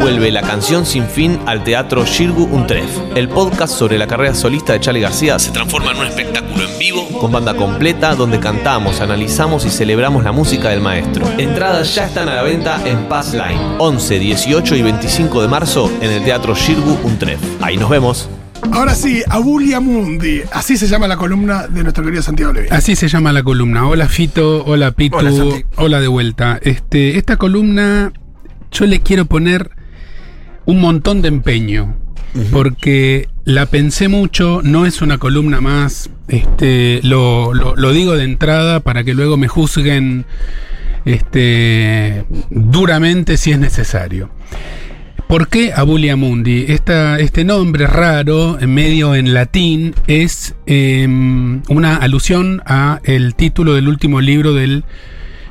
vuelve la canción sin fin al teatro Shirgu Untref. El podcast sobre la carrera solista de Charlie García se transforma en un espectáculo en vivo con banda completa donde cantamos, analizamos y celebramos la música del maestro. Entradas ya están a la venta en Pass Line. 11, 18 y 25 de marzo en el teatro Shirgu Untref. Ahí nos vemos. Ahora sí, Abulia Mundi. Así se llama la columna de nuestro querido Santiago Levi. Así se llama la columna. Hola Fito, hola Pitu, Hola, hola, de vuelta. Este, esta columna yo le quiero poner un montón de empeño. Porque la pensé mucho, no es una columna más, este, lo, lo- lo digo de entrada para que luego me juzguen este, duramente si es necesario. ¿Por qué Abulia Mundi? Esta- este nombre raro, en medio en latín, es em, una alusión a el título del último libro del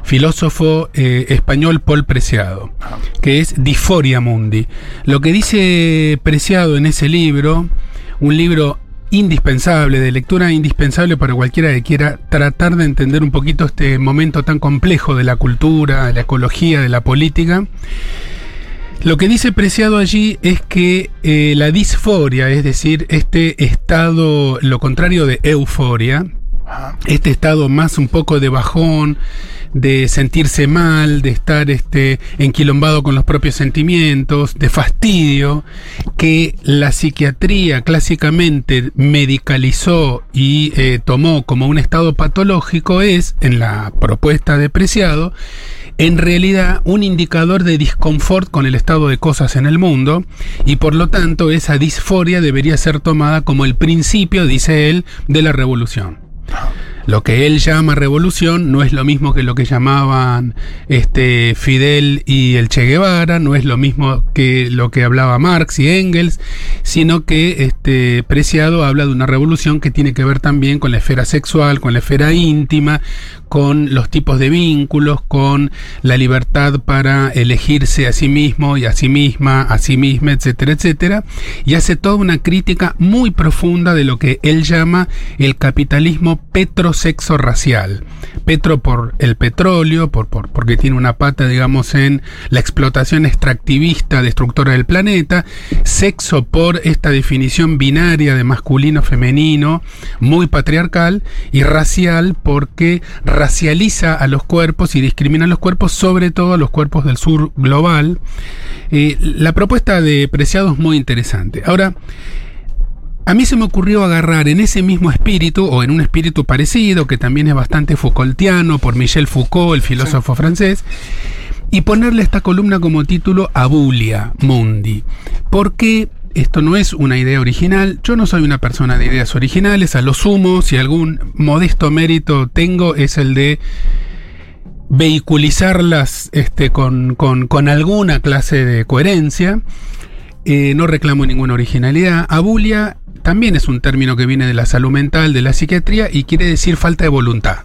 filósofo eh, español Paul Preciado, que es Disforia Mundi. Lo que dice Preciado en ese libro, un libro indispensable, de lectura indispensable para cualquiera que quiera tratar de entender un poquito este momento tan complejo de la cultura, de la ecología, de la política, lo que dice Preciado allí es que eh, la disforia, es decir, este estado, lo contrario de euforia, este estado más un poco de bajón, de sentirse mal, de estar este, enquilombado con los propios sentimientos, de fastidio, que la psiquiatría clásicamente medicalizó y eh, tomó como un estado patológico, es, en la propuesta de Preciado, en realidad un indicador de disconfort con el estado de cosas en el mundo y por lo tanto esa disforia debería ser tomada como el principio, dice él, de la revolución. No. Lo que él llama revolución no es lo mismo que lo que llamaban este, Fidel y el Che Guevara, no es lo mismo que lo que hablaba Marx y Engels, sino que este, Preciado habla de una revolución que tiene que ver también con la esfera sexual, con la esfera íntima, con los tipos de vínculos, con la libertad para elegirse a sí mismo y a sí misma, a sí misma, etcétera, etcétera, y hace toda una crítica muy profunda de lo que él llama el capitalismo petrosexo racial. Petro por el petróleo, por, por- porque tiene una pata, digamos, en la explotación extractivista destructora del planeta, sexo por esta definición binaria de masculino-femenino, muy patriarcal, y racial porque racializa a los cuerpos y discrimina a los cuerpos, sobre todo a los cuerpos del sur global. Eh, la propuesta de Preciado es muy interesante. Ahora, a mí se me ocurrió agarrar en ese mismo espíritu, o en un espíritu parecido, que también es bastante Foucaultiano, por Michel Foucault, el filósofo francés, y ponerle esta columna como título Abulia Mundi. Porque esto no es una idea original, yo no soy una persona de ideas originales, a lo sumo, si algún modesto mérito tengo, es el de vehiculizarlas este, con, con- con alguna clase de coherencia. Eh, no reclamo ninguna originalidad. Abulia también es un término que viene de la salud mental, de la psiquiatría, y quiere decir falta de voluntad.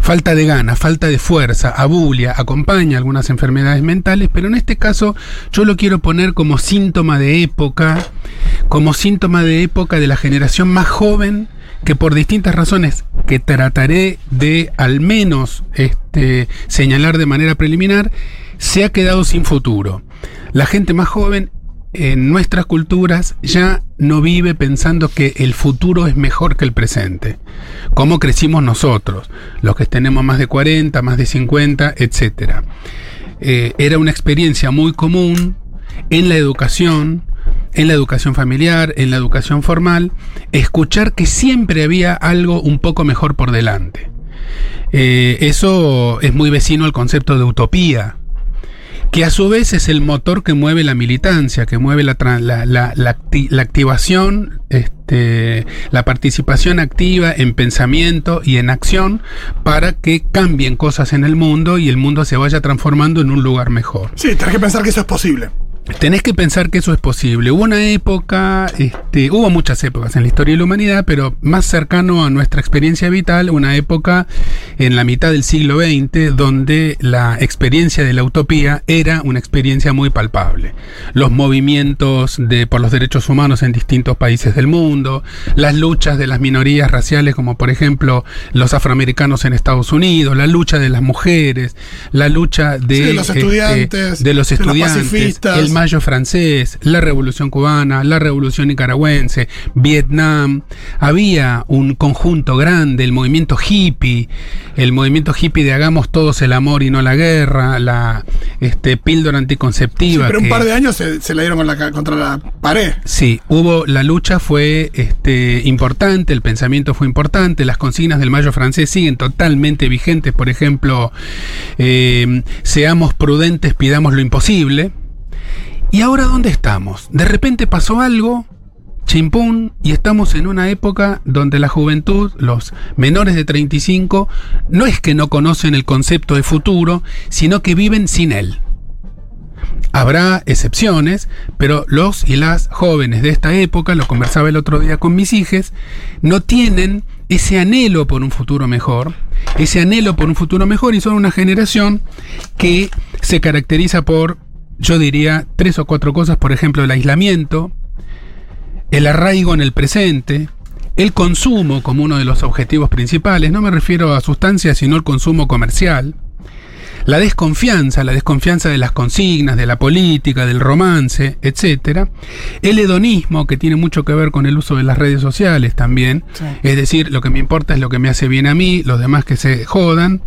Falta de ganas, falta de fuerza, abulia, acompaña algunas enfermedades mentales, pero en este caso yo lo quiero poner como síntoma de época, como síntoma de época de la generación más joven que por distintas razones que trataré de al menos este, señalar de manera preliminar, se ha quedado sin futuro. La gente más joven en nuestras culturas ya no vive pensando que el futuro es mejor que el presente. Cómo crecimos nosotros, los que tenemos más de 40, más de 50, etc. Eh, era una experiencia muy común en la educación, en la educación familiar, en la educación formal, escuchar que siempre había algo un poco mejor por delante. Eh, eso es muy vecino al concepto de utopía, que a su vez es el motor que mueve la militancia, que mueve la, la- la- la acti- activación, este, la participación activa en pensamiento y en acción para que cambien cosas en el mundo y el mundo se vaya transformando en un lugar mejor. Sí, tenés que pensar que eso es posible. Tenés que pensar que eso es posible. Hubo una época, este, hubo muchas épocas en la historia de la humanidad, pero más cercano a nuestra experiencia vital, una época en la mitad del siglo XX, donde la experiencia de la utopía era una experiencia muy palpable. Los movimientos de, por los derechos humanos en distintos países del mundo, las luchas de las minorías raciales, como por ejemplo los afroamericanos en Estados Unidos, la lucha de las mujeres, la lucha de, Sí, de los este, estudiantes, de los de los estudiantes, pacifistas. el mayo francés, la revolución cubana, la revolución nicaragüense, Vietnam. Había un conjunto grande, el movimiento hippie, el movimiento hippie de hagamos todos el amor y no la guerra, la este, píldora anticonceptiva. pero un par de años se, se la dieron con la contra la pared. Sí, hubo, la lucha fue este, importante, el pensamiento fue importante, las consignas del Mayo francés siguen totalmente vigentes, por ejemplo, eh, seamos prudentes, pidamos lo imposible. ¿Y ahora dónde estamos? De repente pasó algo, chimpún, y estamos en una época donde la juventud, los menores de 35, no es que no conocen el concepto de futuro, sino que viven sin él. Habrá excepciones, pero los y las jóvenes de esta época, lo conversaba el otro día con mis hijas, no tienen ese anhelo por un futuro mejor, ese anhelo por un futuro mejor y son una generación que se caracteriza por, yo diría, tres o cuatro cosas, por ejemplo, el aislamiento, el arraigo en el presente, el consumo como uno de los objetivos principales, no me refiero a sustancias, sino el consumo comercial, la desconfianza, la desconfianza de las consignas, de la política, del romance, etc. El hedonismo, que tiene mucho que ver con el uso de las redes sociales también. Sí. Es decir, lo que me importa es lo que me hace bien a mí, los demás que se jodan.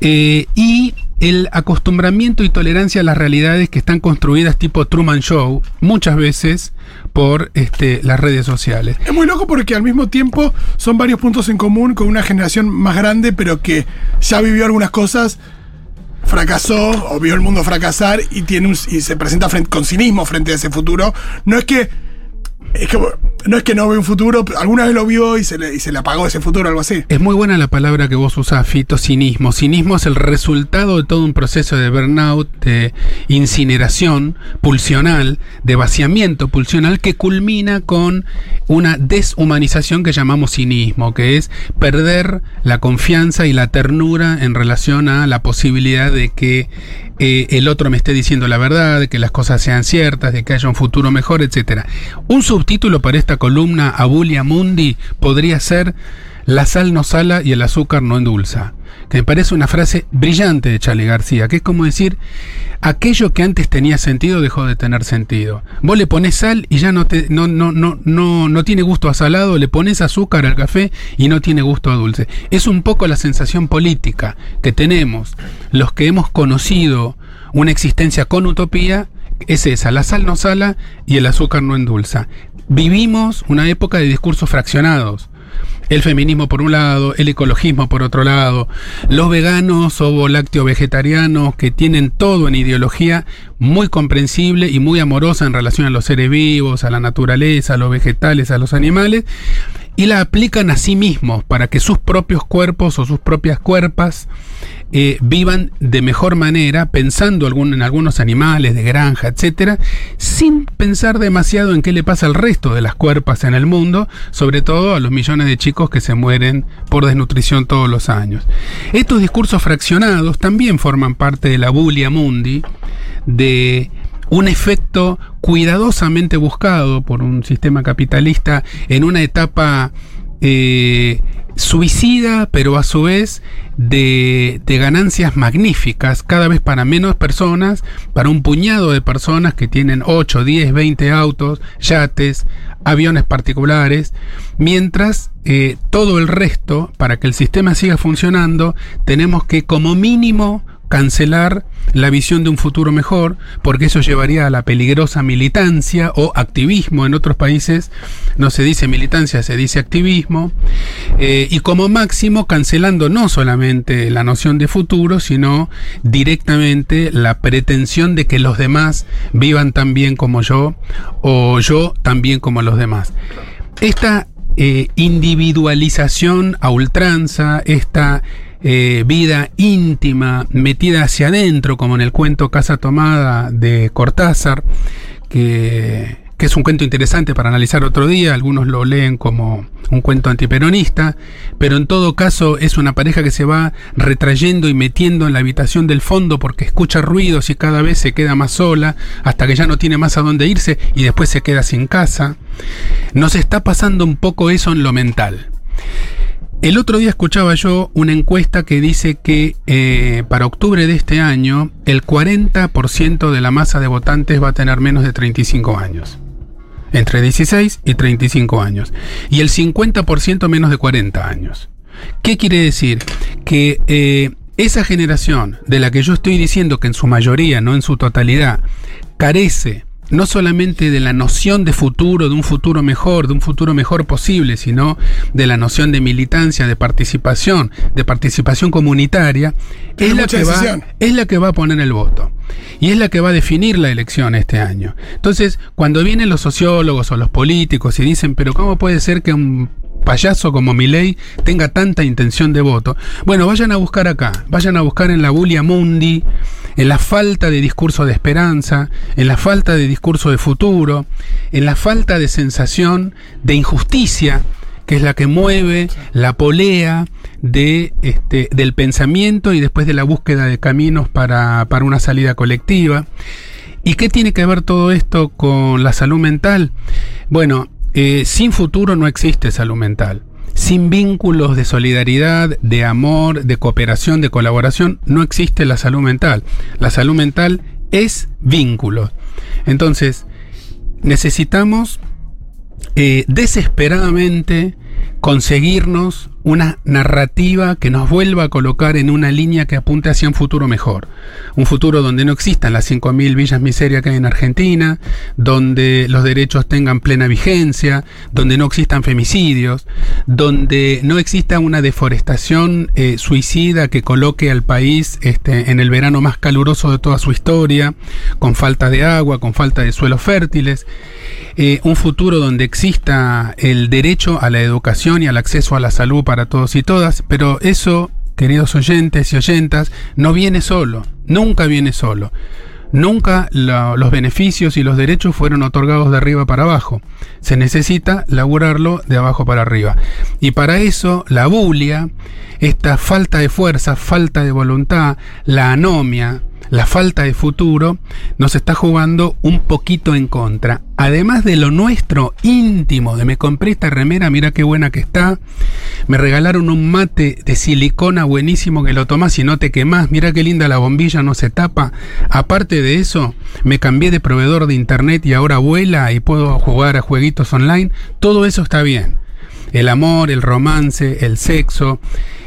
Eh, y el acostumbramiento y tolerancia a las realidades que están construidas tipo Truman Show, muchas veces por este, las redes sociales. Es muy loco porque al mismo tiempo son varios puntos en común con una generación más grande, pero que ya vivió algunas cosas, fracasó o vio el mundo fracasar y tiene un- y se presenta frente- con cinismo frente a ese futuro. No es que es que no es que no ve un futuro, alguna vez lo vio y se le, y se le apagó ese futuro, algo así. Es muy buena la palabra que vos usás, Fito, cinismo. Cinismo es el resultado de todo un proceso de burnout, de incineración pulsional, de vaciamiento pulsional que culmina con una deshumanización que llamamos cinismo, que es perder la confianza y la ternura en relación a la posibilidad de que eh, el otro me esté diciendo la verdad, que las cosas sean ciertas, de que haya un futuro mejor, etcétera. Un subtítulo para esta columna Abulia Mundi podría ser La sal no sala y el azúcar no endulza, que me parece una frase brillante de Charlie García, que es como decir, aquello que antes tenía sentido dejó de tener sentido. Vos le pones sal y ya no, te, no, no, no, no, no tiene gusto a salado, le pones azúcar al café y no tiene gusto a dulce. Es un poco la sensación política que tenemos los que hemos conocido una existencia con utopía, es esa, la sal no sala y el azúcar no endulza. Vivimos una época de discursos fraccionados. El feminismo por un lado, el ecologismo por otro lado, los veganos o lácteo vegetarianos que tienen todo en ideología muy comprensible y muy amorosa en relación a los seres vivos, a la naturaleza, a los vegetales, a los animales, y la aplican a sí mismos para que sus propios cuerpos o sus propias cuerpas eh, vivan de mejor manera, pensando en algunos animales de granja, etcétera, sin pensar demasiado en qué le pasa al resto de las cuerpas en el mundo, sobre todo a los millones de chicos que se mueren por desnutrición todos los años. Estos discursos fraccionados también forman parte de la bulia mundi, de un efecto cuidadosamente buscado por un sistema capitalista en una etapa eh, suicida, pero a su vez de, ganancias magníficas, cada vez para menos personas, para un puñado de personas que tienen 8, 10, 20 autos, yates, aviones particulares, mientras eh, todo el resto, para que el sistema siga funcionando, tenemos que como mínimo cancelar la visión de un futuro mejor, porque eso llevaría a la peligrosa militancia o activismo. En otros países no se dice militancia, se dice activismo. Eh, y como máximo cancelando no solamente la noción de futuro, sino directamente la pretensión de que los demás vivan tan bien como yo o yo tan bien como los demás. Esta eh, individualización a ultranza, esta eh, vida íntima metida hacia adentro, como en el cuento Casa Tomada de Cortázar, que, que es un cuento interesante para analizar otro día, algunos lo leen como un cuento antiperonista, pero en todo caso es una pareja que se va retrayendo y metiendo en la habitación del fondo porque escucha ruidos y cada vez se queda más sola, hasta que ya no tiene más a dónde irse y después se queda sin casa. Nos está pasando un poco eso en lo mental. El otro día escuchaba yo una encuesta que dice que eh, para octubre de este año el 40% de la masa de votantes va a tener menos de 35 años. Entre 16 y 35 años. Y el 50% menos de 40 años. ¿Qué quiere decir? Que eh, esa generación de la que yo estoy diciendo que en su mayoría, no en su totalidad, carece no solamente de la noción de futuro, de un futuro mejor, de un futuro mejor posible, sino de la noción de militancia, de participación, de participación comunitaria, es la, que va, es la que va a poner el voto. Y es la que va a definir la elección este año. Entonces, cuando vienen los sociólogos o los políticos y dicen, pero ¿cómo puede ser que un payaso como Milei tenga tanta intención de voto? Bueno, vayan a buscar acá, vayan a buscar en la Bulia Mundi, en la falta de discurso de esperanza, en la falta de discurso de futuro, en la falta de sensación de injusticia, que es la que mueve la polea de, este, del pensamiento y después de la búsqueda de caminos para, para una salida colectiva. ¿Y qué tiene que ver todo esto con la salud mental? Bueno, eh, sin futuro no existe salud mental. Sin vínculos de solidaridad, de amor, de cooperación, de colaboración, no existe la salud mental. La salud mental es vínculo. Entonces, necesitamos eh, desesperadamente conseguirnos una narrativa que nos vuelva a colocar en una línea que apunte hacia un futuro mejor. Un futuro donde no existan las 5.000 villas miseria que hay en Argentina, donde los derechos tengan plena vigencia, donde no existan femicidios, donde no exista una deforestación eh, suicida que coloque al país este, en el verano más caluroso de toda su historia, con falta de agua, con falta de suelos fértiles. Eh, un futuro donde exista el derecho a la educación y al acceso a la salud para todos y todas, pero eso, queridos oyentes y oyentas, no viene solo, nunca viene solo. Nunca los beneficios y los derechos fueron otorgados de arriba para abajo. Se necesita laburarlo de abajo para arriba. Y para eso la bulia, esta falta de fuerza, falta de voluntad, la anomia, la falta de futuro nos está jugando un poquito en contra. Además de lo nuestro íntimo, de me compré esta remera, mira qué buena que está. Me regalaron un mate de silicona buenísimo que lo tomás y no te quemás. Mira qué linda la bombilla, no se tapa. Aparte de eso, me cambié de proveedor de internet y ahora vuela y puedo jugar a jueguitos online. Todo eso está bien. El amor, el romance, el sexo,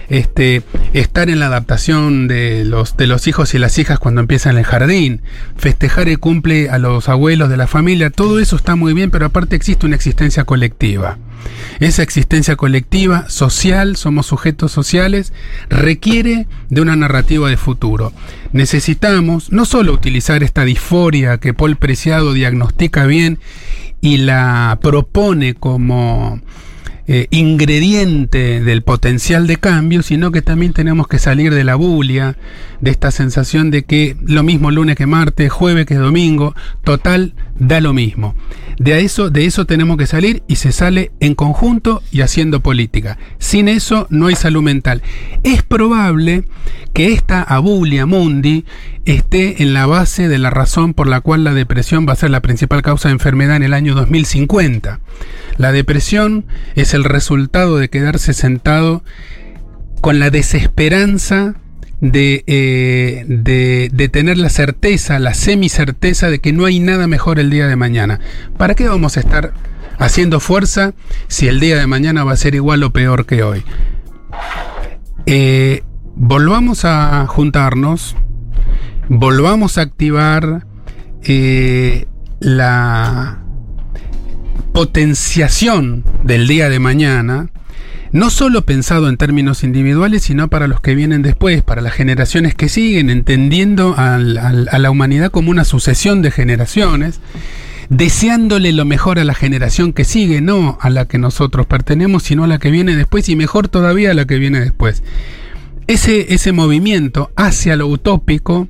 este, estar en la adaptación de los, de los hijos y las hijas cuando empiezan el jardín, festejar el cumple a los abuelos de la familia, todo eso está muy bien, pero aparte existe una existencia colectiva. Esa existencia colectiva, social, somos sujetos sociales, requiere de una narrativa de futuro. Necesitamos no solo utilizar esta disforia que Paul Preciado diagnostica bien y la propone como eh, ingrediente del potencial de cambio, sino que también tenemos que salir de la bulia, de esta sensación de que lo mismo lunes que martes, jueves que domingo, total, da lo mismo. De eso, de eso tenemos que salir y se sale en conjunto y haciendo política. Sin eso no hay salud mental. Es probable que esta abulia mundi esté en la base de la razón por la cual la depresión va a ser la principal causa de enfermedad en el año 2050. La depresión es el resultado de quedarse sentado con la desesperanza de, eh, de, de, tener la certeza, la semicerteza de que no hay nada mejor el día de mañana. ¿Para qué vamos a estar haciendo fuerza si el día de mañana va a ser igual o peor que hoy? Eh, volvamos a juntarnos, volvamos a activar eh, la potenciación del día de mañana, no solo pensado en términos individuales, sino para los que vienen después, para las generaciones que siguen, entendiendo a la humanidad como una sucesión de generaciones, deseándole lo mejor a la generación que sigue, no a la que nosotros pertenecemos, sino a la que viene después y mejor todavía a la que viene después. Ese, ese movimiento hacia lo utópico,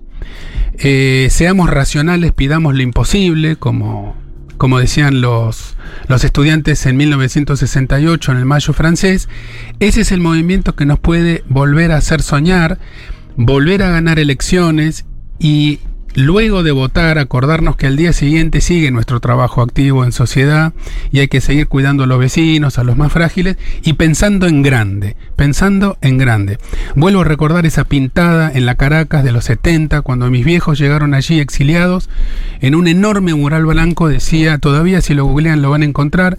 eh, seamos racionales, pidamos lo imposible, como como decían los, los estudiantes en 1968 en el Mayo francés, ese es el movimiento que nos puede volver a hacer soñar, volver a ganar elecciones y luego de votar, acordarnos que al día siguiente sigue nuestro trabajo activo en sociedad y hay que seguir cuidando a los vecinos, a los más frágiles y pensando en grande, pensando en grande. Vuelvo a recordar esa pintada en la Caracas de los 70, cuando mis viejos llegaron allí exiliados, en un enorme mural blanco decía, todavía si lo googlean lo van a encontrar,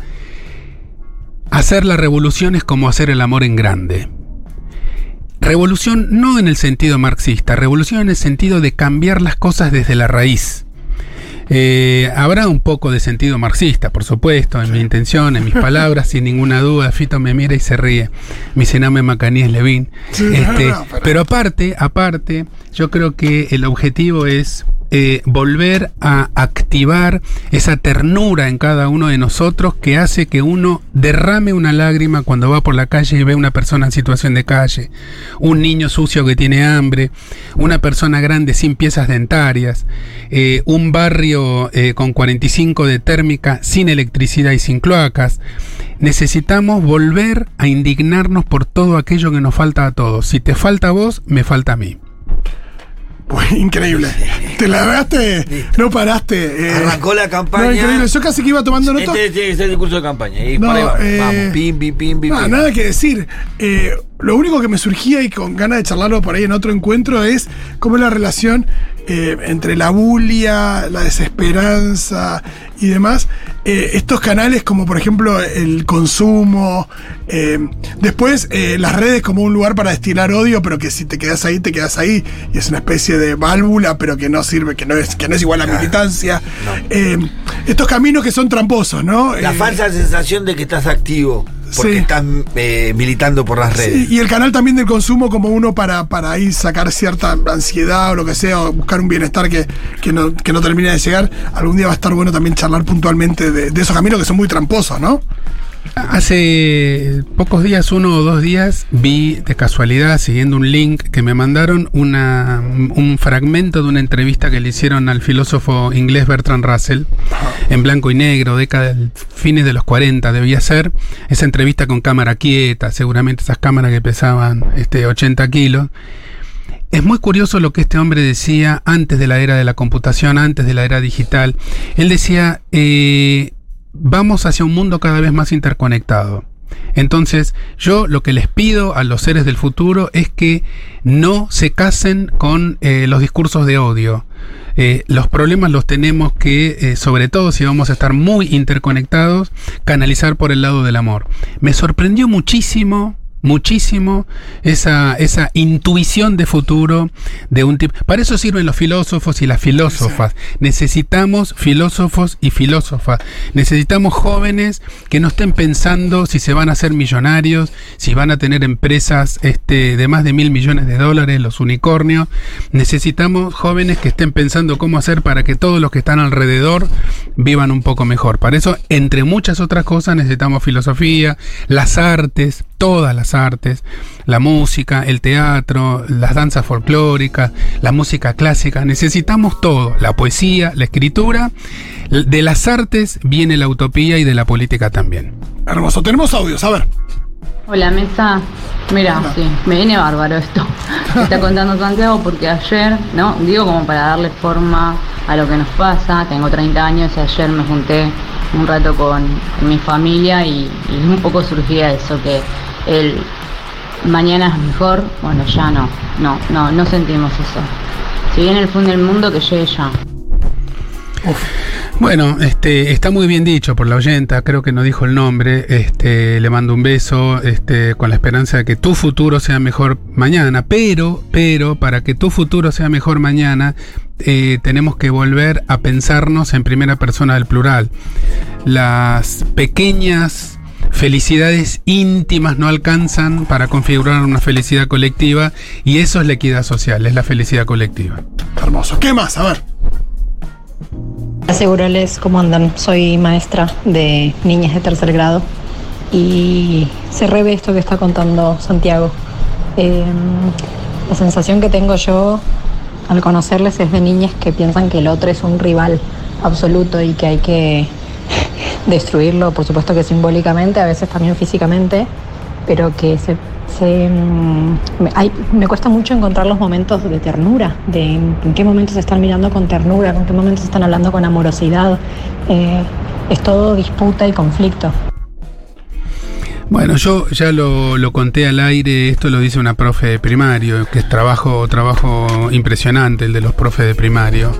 hacer la revolución es como hacer el amor en grande. Revolución no en el sentido marxista, revolución en el sentido de cambiar las cosas desde la raíz. Eh, habrá un poco de sentido marxista, por supuesto, en mi intención, en mis palabras, sin ninguna duda. Fito me mira y se ríe. Mi cename Macaníes Levín. Este, pero aparte, aparte, yo creo que el objetivo es eh, volver a activar esa ternura en cada uno de nosotros que hace que uno derrame una lágrima cuando va por la calle y ve una persona en situación de calle, un niño sucio que tiene hambre, una persona grande sin piezas dentarias, eh, un barrio eh, con 45 de térmica sin electricidad y sin cloacas. Necesitamos volver a indignarnos por todo aquello que nos falta a todos. Si te falta a vos, me falta a mí. Pues increíble. Te la veaste, no paraste. Eh. Arrancó la campaña. No, increíble. Yo casi que iba tomando nota. Este tiene que ser el discurso de campaña. Y No, por ahí vamos, eh, vamos, pim, pim, pim, pim. No, pim. nada que decir. Eh, lo único que me surgía y con ganas de charlarlo por ahí en otro encuentro es cómo es la relación eh, entre la bulia, la desesperanza y demás. Eh, estos canales como por ejemplo el consumo, eh, después las redes como un lugar para destilar odio, pero que si te quedas ahí, te quedas ahí. Y es una especie de válvula, pero que no sirve, que no es, que no es igual a militancia. Estos caminos que son tramposos, ¿no? La falsa sensación de que estás activo porque Sí. estás eh, militando por las redes. Sí, y el canal también del consumo como uno para, para ahí sacar cierta ansiedad o lo que sea, o buscar un bienestar que, que, no, que no termina de llegar. Algún día va a estar bueno también charlar puntualmente de, de esos caminos que son muy tramposos, ¿no? Hace pocos días, uno o dos días, vi de casualidad, siguiendo un link que me mandaron, una, un fragmento de una entrevista que le hicieron al filósofo inglés Bertrand Russell, en blanco y negro, década fines de los 40 debía ser, esa entrevista con cámara quieta, seguramente esas cámaras que pesaban este, 80 kilos. Es muy curioso lo que este hombre decía antes de la era de la computación, antes de la era digital. Él decía, eh, vamos hacia un mundo cada vez más interconectado. Entonces, yo lo que les pido a los seres del futuro es que no se casen con eh, los discursos de odio. Eh, los problemas los tenemos que, eh, sobre todo si vamos a estar muy interconectados, canalizar por el lado del amor. Me sorprendió muchísimo muchísimo esa, esa intuición de futuro de un tipo. Para eso sirven los filósofos y las filósofas. Necesitamos filósofos y filósofas. Necesitamos jóvenes que no estén pensando si se van a hacer millonarios, si van a tener empresas este, de más de mil millones de dólares, los unicornios. Necesitamos jóvenes que estén pensando cómo hacer para que todos los que están alrededor vivan un poco mejor. Para eso, entre muchas otras cosas, necesitamos filosofía, las artes, todas las artes, la música, el teatro, las danzas folclóricas, la música clásica. Necesitamos todo, la poesía, la escritura. De las artes viene la utopía y de la política también. Hermoso. Tenemos audios, a ver. Hola mesa, mira, sí, me viene bárbaro esto que está contando Santiago porque ayer, ¿no? Digo como para darle forma a lo que nos pasa, tengo 30 años y ayer me junté un rato con mi familia y, un poco surgía eso, que el mañana es mejor, bueno ya no, no, no, no sentimos eso. Si viene el fin del mundo que llegue ya. Bueno, este, está muy bien dicho por la oyenta, creo que no dijo el nombre, este, le mando un beso, este, con la esperanza de que tu futuro sea mejor mañana, pero, pero, para que tu futuro sea mejor mañana, eh, tenemos que volver a pensarnos en primera persona del plural. Las pequeñas felicidades íntimas no alcanzan para configurar una felicidad colectiva y eso es la equidad social, es la felicidad colectiva. Hermoso. ¿Qué más? A ver. Asegurales cómo andan. Soy maestra de niñas de tercer grado y se revé esto que está contando Santiago. Eh, la sensación que tengo yo al conocerles es de niñas que piensan que el otro es un rival absoluto y que hay que destruirlo, por supuesto que simbólicamente, a veces también físicamente, pero que se, mm, me, cuesta mucho encontrar los momentos de ternura, de en, en qué momentos se están mirando con ternura, en qué momentos están hablando con amorosidad. Eh, es todo disputa y conflicto. Bueno, yo ya lo, lo conté al aire, esto lo dice una profe de primario, que es trabajo, trabajo impresionante el de los profes de primario.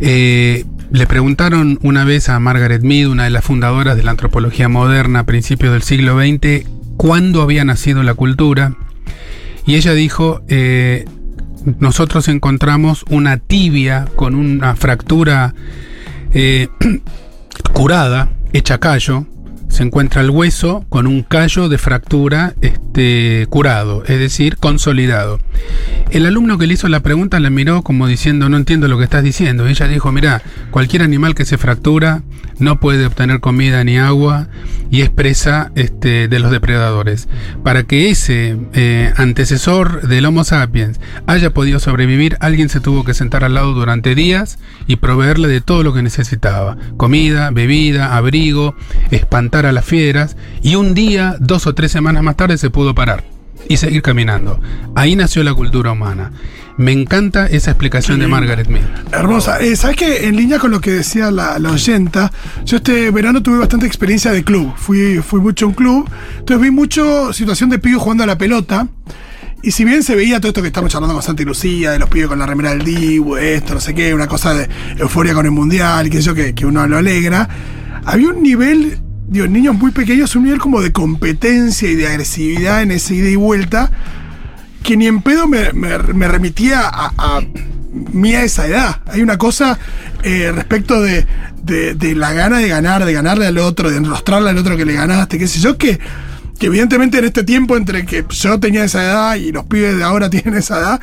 Eh, le preguntaron una vez a Margaret Mead, una de las fundadoras de la antropología moderna a principios del siglo XX, cuándo había nacido la cultura. Y ella dijo, eh, nosotros encontramos una tibia con una fractura eh, curada, hecha callo. Se encuentra el hueso con un callo de fractura este, curado, es decir, consolidado. El alumno que le hizo la pregunta la miró como diciendo, no entiendo lo que estás diciendo. Ella dijo, mira, cualquier animal que se fractura no puede obtener comida ni agua y es presa este, de los depredadores. Para que ese eh, antecesor del Homo sapiens haya podido sobrevivir, alguien se tuvo que sentar al lado durante días y proveerle de todo lo que necesitaba. Comida, bebida, abrigo, espantar a las fieras y un día, dos o tres semanas más tarde se pudo parar y seguir caminando. Ahí nació la cultura humana. Me encanta esa explicación de Margaret Mead. Hermosa. Eh, ¿Sabes qué? En línea con lo que decía la, la oyenta, yo este verano tuve bastante experiencia de club. Fui, fui mucho a un club. Entonces vi mucho situación de pibes jugando a la pelota. Y si bien se veía todo esto que estamos charlando con Santa y Lucía, de los pibes con la remera del Dibu, esto, no sé qué, una cosa de euforia con el mundial, qué sé yo, que, que uno lo alegra, había un nivel, digo, niños muy pequeños, un nivel como de competencia y de agresividad en ese ida y vuelta, que ni en pedo me, me- remitía a, mí a esa edad. Hay una cosa eh, respecto de, de- de la gana de ganar, de ganarle al otro, de enrostrarle al otro que le ganaste, qué sé yo, que, que evidentemente en este tiempo entre que yo tenía esa edad y los pibes de ahora tienen esa edad,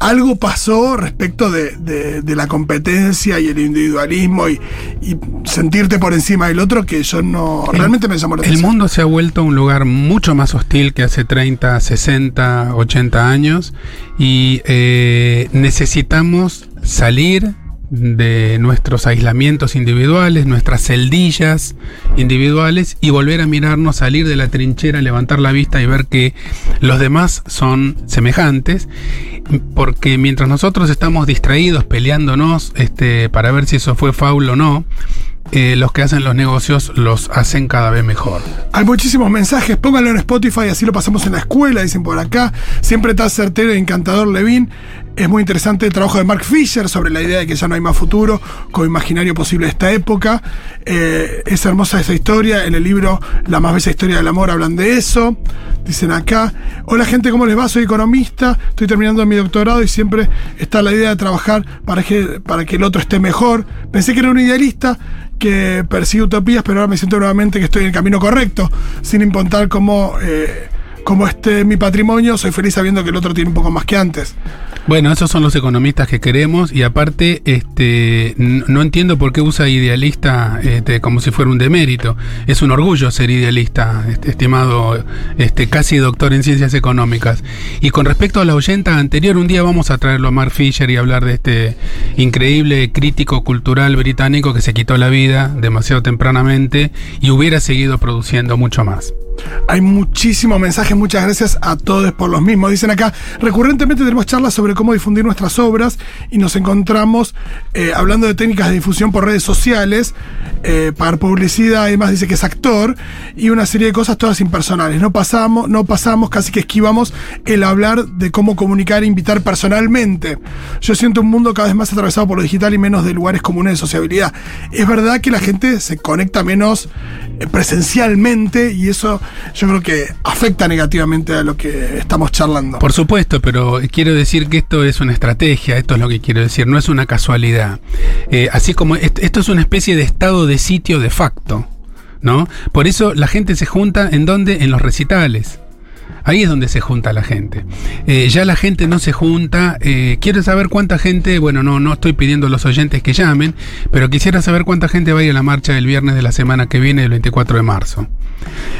algo pasó respecto de, de- de la competencia y el individualismo y, y sentirte por encima del otro que yo no realmente me llamó la El mundo se ha vuelto un lugar mucho más hostil que hace 30, 60, 80 años y eh, necesitamos salir de nuestros aislamientos individuales, nuestras celdillas individuales y volver a mirarnos, salir de la trinchera, levantar la vista y ver que los demás son semejantes, porque mientras nosotros estamos distraídos peleándonos este, para ver si eso fue faul o no, eh, los que hacen los negocios los hacen cada vez mejor. Hay muchísimos mensajes, pónganlo en Spotify, así lo pasamos en la escuela, dicen por acá. Siempre está certero e encantador Levin. Es muy interesante el trabajo de Mark Fisher sobre la idea de que ya no hay más futuro, como imaginario posible de esta época. Eh, es hermosa esa historia. En el libro La más bella historia del amor hablan de eso. Dicen acá, hola gente, ¿cómo les va? Soy economista, estoy terminando mi doctorado y siempre está la idea de trabajar para que, para que el otro esté mejor. Pensé que era un idealista que persigue utopías, pero ahora me siento nuevamente que estoy en el camino correcto, sin importar cómo, eh, cómo esté mi patrimonio, soy feliz sabiendo que el otro tiene un poco más que antes. Bueno, esos son los economistas que queremos y aparte este no entiendo por qué usa idealista este, como si fuera un demérito. Es un orgullo ser idealista, este, estimado este casi doctor en ciencias económicas. Y con respecto a la oyenta anterior, un día vamos a traerlo a Mark Fisher y hablar de este increíble crítico cultural británico que se quitó la vida demasiado tempranamente y hubiera seguido produciendo mucho más. Hay muchísimos mensajes, muchas gracias a todos por los mismos. Dicen acá, recurrentemente tenemos charlas sobre cómo difundir nuestras obras y nos encontramos eh, hablando de técnicas de difusión por redes sociales, eh, para publicidad, además dice que es actor, y una serie de cosas todas impersonales. No pasamos, no pasamos, casi que esquivamos el hablar de cómo comunicar e invitar personalmente. Yo siento un mundo cada vez más atravesado por lo digital y menos de lugares comunes de sociabilidad. Es verdad que la gente se conecta menos eh, presencialmente y eso yo creo que afecta negativamente a lo que estamos charlando. Por supuesto, pero quiero decir que esto es una estrategia, esto es lo que quiero decir, no es una casualidad. Eh, así como est- esto es una especie de estado de sitio de facto, ¿no? Por eso la gente se junta en donde? En los recitales. Ahí es donde se junta la gente. Eh, ya la gente no se junta. eh, quiero saber cuánta gente, bueno, no, no estoy pidiendo a los oyentes que llamen, pero quisiera saber cuánta gente va a ir a la marcha del viernes de la semana que viene, el 24 de marzo.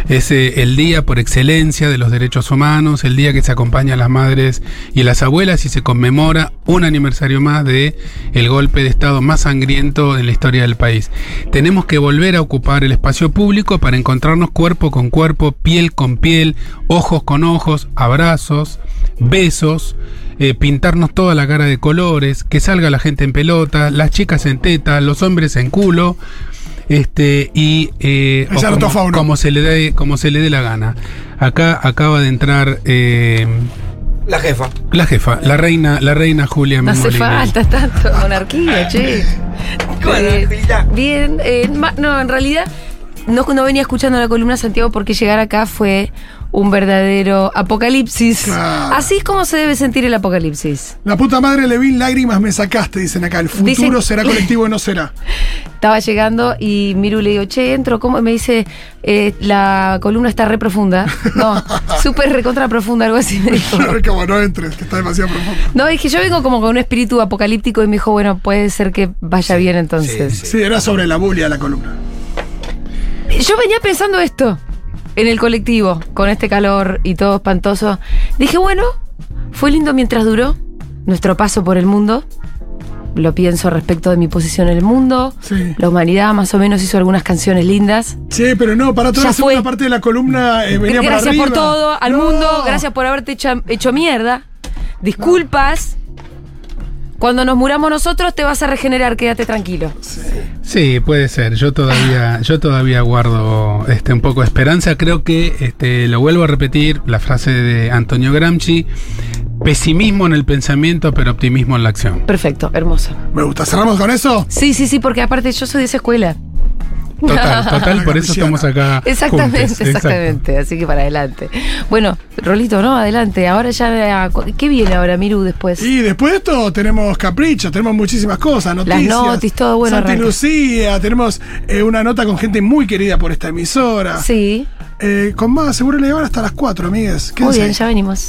Es eh, el día por excelencia de los derechos humanos, el día que se acompaña a las madres y las abuelas y se conmemora un aniversario más de el golpe de Estado más sangriento en la historia del país. Tenemos que volver a ocupar el espacio público para encontrarnos cuerpo con cuerpo, piel con piel, ojos con con ojos, abrazos, besos, eh, pintarnos toda la cara de colores, que salga la gente en pelota, las chicas en teta, los hombres en culo. Este, y eh, como, como se le dé, como se le dé la gana. Acá acaba de entrar eh, La jefa. la jefa, la reina, la reina Julia No hace falta tanto monarquía, che. ¿Cómo Eh, bien, eh, no, en realidad no, no venía escuchando la columna Santiago porque llegar acá fue un verdadero apocalipsis. Claro. Así es como se debe sentir el apocalipsis. La puta madre Levin, lágrimas me sacaste, dicen acá. El futuro Dicen- será colectivo y no será. Estaba llegando y Miru le digo, che, entro, ¿cómo? Y me dice, eh, la columna está re profunda. No, súper recontra profunda, algo así me dijo. Como no entres, que está demasiado profundo. No, que yo vengo como con un espíritu apocalíptico y me dijo, bueno, puede ser que vaya bien entonces. sí, Sí, era sobre la bulia la columna. Yo venía pensando esto en el colectivo, con este calor y todo espantoso. Dije, bueno, fue lindo mientras duró nuestro paso por el mundo. Lo pienso respecto de mi posición en el mundo. Sí. La humanidad más o menos hizo algunas canciones lindas. Sí, pero no, para toda Ya la segunda fue. parte de la columna eh, venía para gracias por todo, al No. mundo, gracias por haberte hecho, hecho mierda. Disculpas. Cuando nos muramos nosotros te vas a regenerar, quédate tranquilo. Sí, puede ser. Yo todavía, yo todavía guardo este, un poco de esperanza. Creo que, este, lo vuelvo a repetir, la frase de Antonio Gramsci, pesimismo en el pensamiento, pero optimismo en la acción. Perfecto, hermoso. Me gusta. ¿Cerramos con eso? Sí, sí, sí, porque aparte yo soy de esa escuela. Total, total, por eso estamos acá. Exactamente, juntos. Exacto. exactamente. Así que para adelante. Bueno, Rolito, ¿no? Adelante. Ahora ya. ¿Qué viene ahora, Miru, después? Y después de esto tenemos caprichos, tenemos muchísimas cosas, noticias. notis, todo bueno, Santa arranca. Lucía, tenemos eh, una nota con gente muy querida por esta emisora. Sí. Eh, con más, seguro le van hasta las 4, amigues. Muy bien, ahí. ya venimos.